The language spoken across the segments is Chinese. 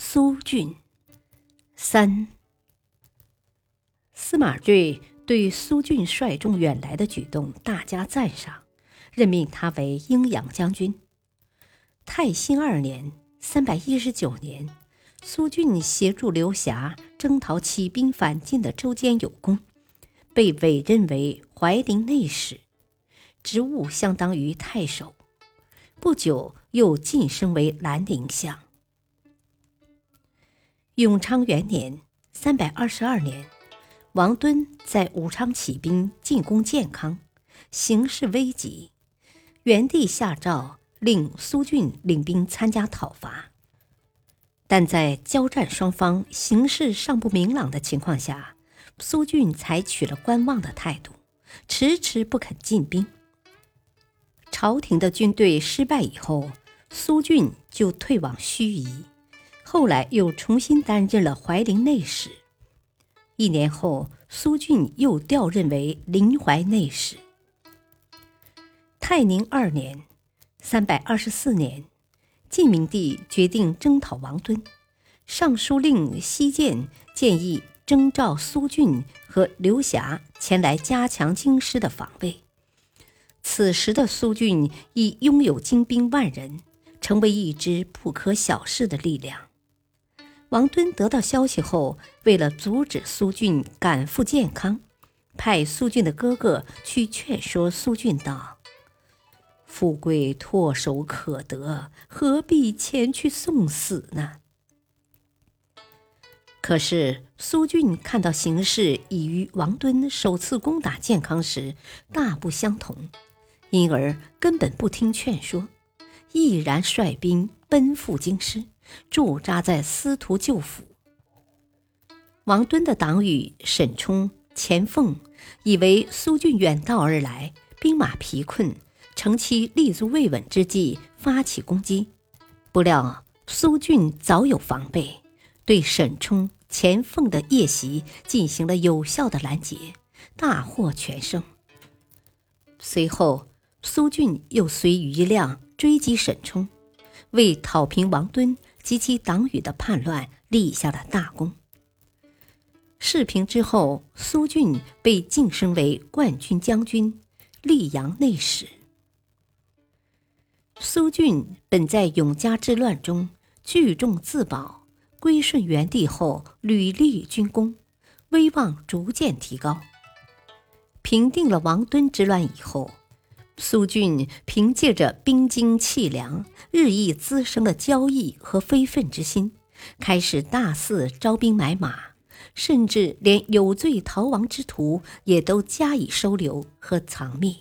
苏峻三，司马睿对苏峻率众远来的举动大加赞赏，任命他为鹰扬将军。泰兴二年（三百一十九年），苏峻协助刘霞征讨起兵反晋的周坚有功，被委任为怀陵内史，职务相当于太守。不久，又晋升为兰陵相。永昌元年（三百二十二年），王敦在武昌起兵进攻建康，形势危急。元帝下诏令苏峻领兵参加讨伐，但在交战双方形势尚不明朗的情况下，苏峻采取了观望的态度，迟迟不肯进兵。朝廷的军队失败以后，苏峻就退往盱眙。后来又重新担任了怀陵内史。一年后，苏峻又调任为临淮内史。泰宁二年（三百二十四年），晋明帝决定征讨王敦，尚书令西涧建议征召苏峻和刘霞前来加强京师的防卫。此时的苏峻已拥有精兵万人，成为一支不可小视的力量。王敦得到消息后，为了阻止苏峻赶赴建康，派苏峻的哥哥去劝说苏峻道：“富贵唾手可得，何必前去送死呢？”可是苏峻看到形势已与王敦首次攻打建康时大不相同，因而根本不听劝说，毅然率兵奔赴京师。驻扎在司徒旧府。王敦的党羽沈冲、钱凤以为苏峻远道而来，兵马疲困，乘其立足未稳之际发起攻击。不料苏峻早有防备，对沈冲、钱凤的夜袭进行了有效的拦截，大获全胜。随后，苏峻又随余亮追击沈冲，为讨平王敦。及其党羽的叛乱立下了大功。事平之后，苏俊被晋升为冠军将军、溧阳内史。苏俊本在永嘉之乱中聚众自保，归顺元帝后屡立军功，威望逐渐提高。平定了王敦之乱以后。苏峻凭借着兵精气粮，日益滋生的骄逸和非分之心，开始大肆招兵买马，甚至连有罪逃亡之徒也都加以收留和藏匿。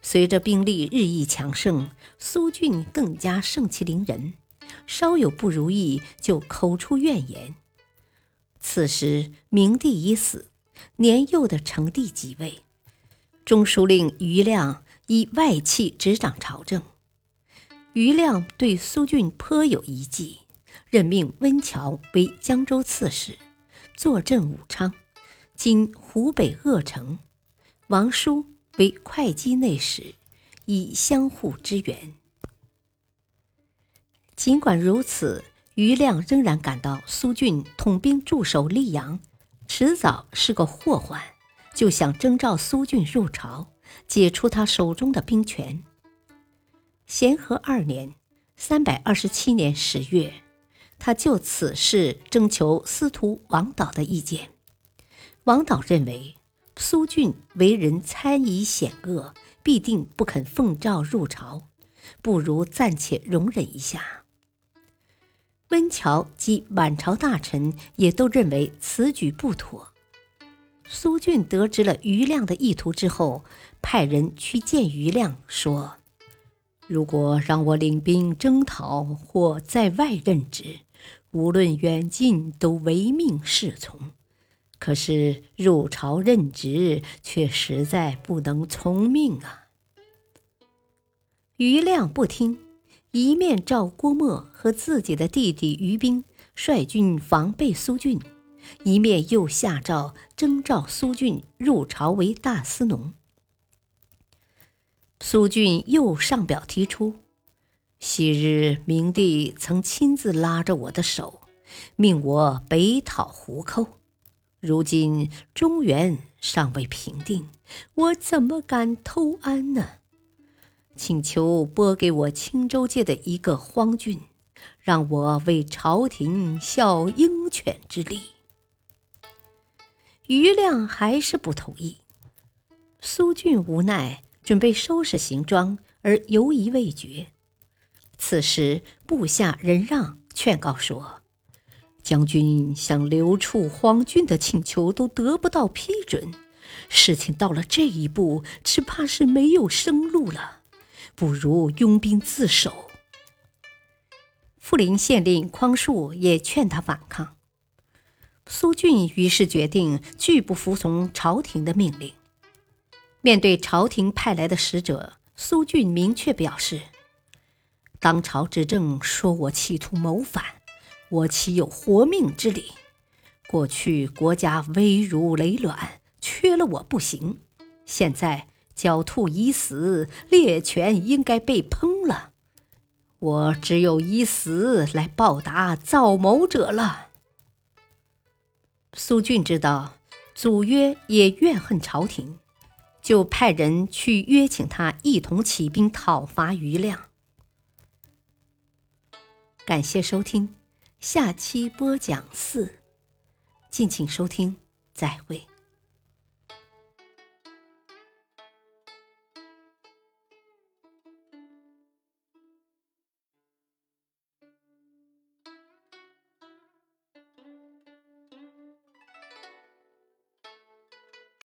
随着兵力日益强盛，苏峻更加盛气凌人，稍有不如意就口出怨言。此时明帝已死，年幼的成帝即位，中书令余亮。以外戚执掌朝政，余亮对苏俊颇有一计，任命温峤为江州刺史，坐镇武昌（今湖北鄂城），王叔为会稽内史，以相互支援。尽管如此，余亮仍然感到苏俊统兵驻守溧阳，迟早是个祸患，就想征召苏俊入朝。解除他手中的兵权。咸和二年（三百二十七年）十月，他就此事征求司徒王导的意见。王导认为苏峻为人猜疑险恶，必定不肯奉诏入朝，不如暂且容忍一下。温峤及满朝大臣也都认为此举不妥。苏峻得知了余亮的意图之后，派人去见余亮，说：“如果让我领兵征讨或在外任职，无论远近都唯命是从。可是入朝任职，却实在不能从命啊！余亮不听，一面召郭沫和自己的弟弟余兵率军防备苏峻，一面又下诏征召苏峻入朝为大司农。苏峻又上表提出：昔日明帝曾亲自拉着我的手，命我北讨胡寇。如今中原尚未平定，我怎么敢偷安呢？请求拨给我青州界的一个荒郡，让我为朝廷效鹰犬之力。余亮还是不同意。苏峻无奈，准备收拾行装，而犹疑未决。此时部下任让劝告说。将军想留处荒郡的请求都得不到批准，事情到了这一步，只怕是没有生路了。不如拥兵自守。富林县令匡树也劝他反抗。苏峻于是决定拒不服从朝廷的命令。面对朝廷派来的使者，苏峻明确表示：“当朝执政说我企图谋反。”我岂有活命之理？过去国家危如累卵，缺了我不行。现在狡兔已死，猎犬应该被烹了。我只有以死来报答造谋者了。苏俊知道祖约也怨恨朝廷，就派人去约请他一同起兵讨伐余亮。感谢收听。下期播讲四，敬请收听，再会。